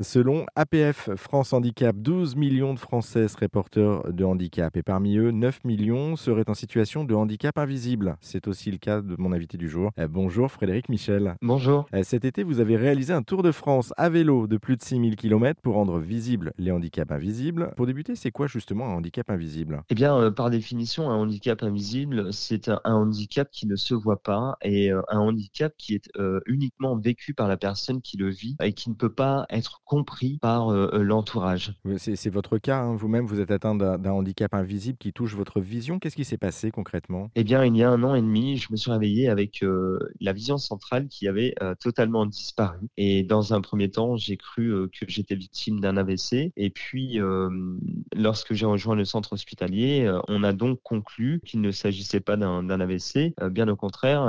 Selon APF France Handicap, 12 millions de Français seraient porteurs de handicap et parmi eux, 9 millions seraient en situation de handicap invisible. C'est aussi le cas de mon invité du jour. Euh, bonjour Frédéric Michel. Bonjour. Euh, Cet été, vous avez réalisé un tour de France à vélo de plus de 6000 km pour rendre visibles les handicaps invisibles. Pour débuter, c'est quoi justement un handicap invisible? Eh bien, euh, par définition, un handicap invisible, c'est un, un handicap qui ne se voit pas et euh, un handicap qui est euh, uniquement vécu par la personne qui le vit et qui ne peut pas être compris par euh, euh, l'entourage. C'est votre cas, hein, vous-même, vous êtes atteint d'un handicap invisible qui touche votre vision. Qu'est-ce qui s'est passé concrètement? Eh bien, il y a un an et demi, je me suis réveillé avec euh, la vision centrale qui avait totalement disparu. Et dans un premier temps, j'ai cru que j'étais victime d'un AVC. Et puis, lorsque j'ai rejoint le centre hospitalier, on a donc conclu qu'il ne s'agissait pas d'un AVC, bien au contraire,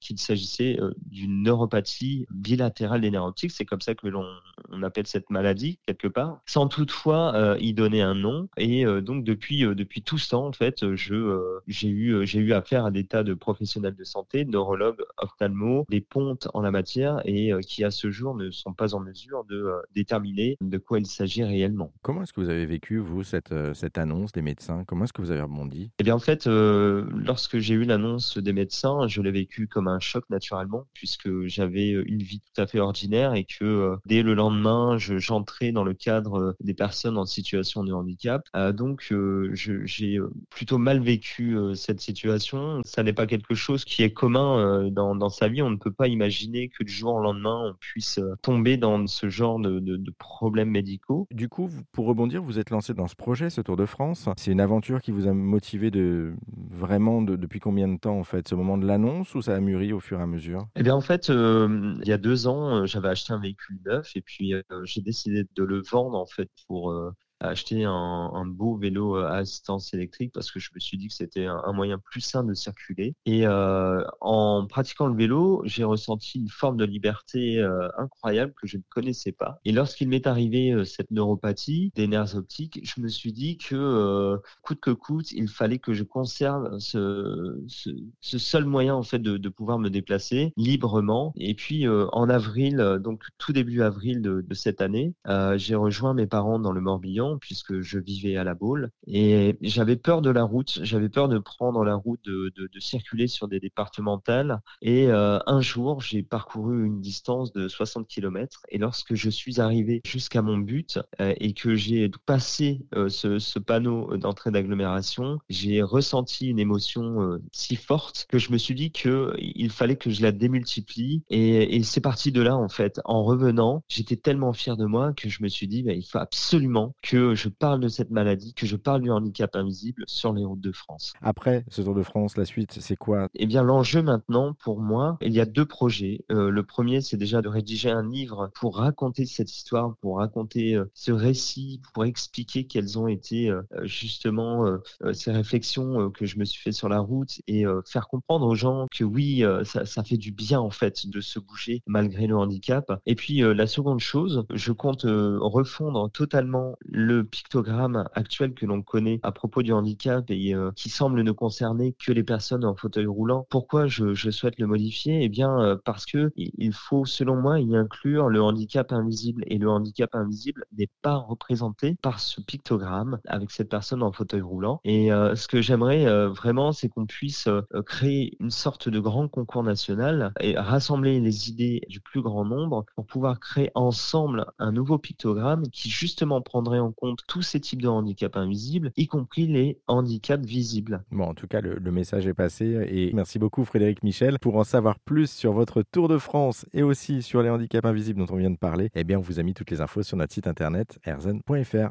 qu'il s'agissait d'une neuropathie bilatérale des nerfs optiques. C'est comme ça que l'on on appelle cette maladie quelque part, sans toutefois euh, y donner un nom. Et euh, donc depuis euh, depuis tout ce temps, en fait, je j'ai eu j'ai eu affaire à des tas de professionnels de santé, neurologues, ophtalmos, des pontes en la matière, et qui à ce jour ne sont pas en mesure de déterminer de quoi il s'agit réellement. Comment est-ce que vous avez vécu, vous, cette, cette annonce des médecins? Comment est-ce que vous avez rebondi? Eh bien, en fait, lorsque j'ai eu l'annonce des médecins, je l'ai vécu comme un choc naturellement, puisque j'avais une vie tout à fait ordinaire et que dès le lendemain, je- j'entrais dans le cadre euh, des personnes en situation de handicap. Euh, donc, euh, j'ai plutôt mal vécu cette situation. Ça n'est pas quelque chose qui est commun dans, dans sa vie. On ne peut pas imaginer que du jour au lendemain, on puisse tomber dans ce genre de, de- de problèmes médicaux. Du coup, pour rebondir, vous êtes lancé dans ce projet, ce Tour de France. C'est une aventure qui vous a motivé de vraiment de- depuis combien de temps en fait, ce moment de l'annonce ou ça a mûri au fur et à mesure? Eh bien, en fait, euh, il y a deux ans, j'avais acheté un véhicule neuf et puis j'ai décidé de le vendre en fait pour acheter un, un beau vélo euh, à assistance électrique parce que je me suis dit que c'était un, moyen plus sain de circuler. Et euh, en pratiquant le vélo, j'ai ressenti une forme de liberté euh, incroyable que je ne connaissais pas. Et lorsqu'il m'est arrivé euh, cette neuropathie des nerfs optiques, je me suis dit que euh, coûte que coûte, il fallait que je conserve ce, ce, ce seul moyen en fait de, de pouvoir me déplacer librement. Et puis euh, en avril, donc tout début avril de, de cette année, j'ai rejoint mes parents dans le Morbihan puisque je vivais à la Baule et j'avais peur de la route. J'avais peur de prendre la route, de, circuler sur des départementales. Et euh, un jour, j'ai parcouru une distance de 60 km et lorsque je suis arrivé jusqu'à mon but euh, et que j'ai passé euh, ce, panneau d'entrée d'agglomération, j'ai ressenti une émotion si forte que je me suis dit que il fallait que je la démultiplie et, et c'est parti de là en fait. En revenant, j'étais tellement fier de moi que je me suis dit bah, il faut absolument que je parle de cette maladie, que je parle du handicap invisible sur les routes de France. Après ce Tour de France, la suite, c'est quoi? Eh bien, l'enjeu maintenant, pour moi, il y a deux projets. Euh, le premier, c'est déjà de rédiger un livre pour raconter cette histoire, pour raconter euh, ce récit, pour expliquer quelles ont été euh, justement ces réflexions que je me suis fait sur la route et faire comprendre aux gens que oui, ça, ça fait du bien en fait de se bouger malgré le handicap. Et puis la seconde chose, je compte refondre totalement le pictogramme actuel que l'on connaît à propos du handicap et euh, qui semble ne concerner que les personnes en fauteuil roulant. Pourquoi je, je souhaite le modifier? Eh bien, euh, parce que il faut, selon moi, y inclure le handicap invisible. Et le handicap invisible n'est pas représenté par ce pictogramme avec cette personne en fauteuil roulant. Et euh, ce que j'aimerais vraiment, c'est qu'on puisse créer une sorte de grand concours national et rassembler les idées du plus grand nombre pour pouvoir créer ensemble un nouveau pictogramme qui justement prendrait en compte tous ces types de handicaps invisibles, y compris les handicaps visibles. Bon, en tout cas, le, message est passé et merci beaucoup Frédéric Michel. Pour en savoir plus sur votre Tour de France et aussi sur les handicaps invisibles dont on vient de parler, eh bien, on vous a mis toutes les infos sur notre site internet erzen.fr.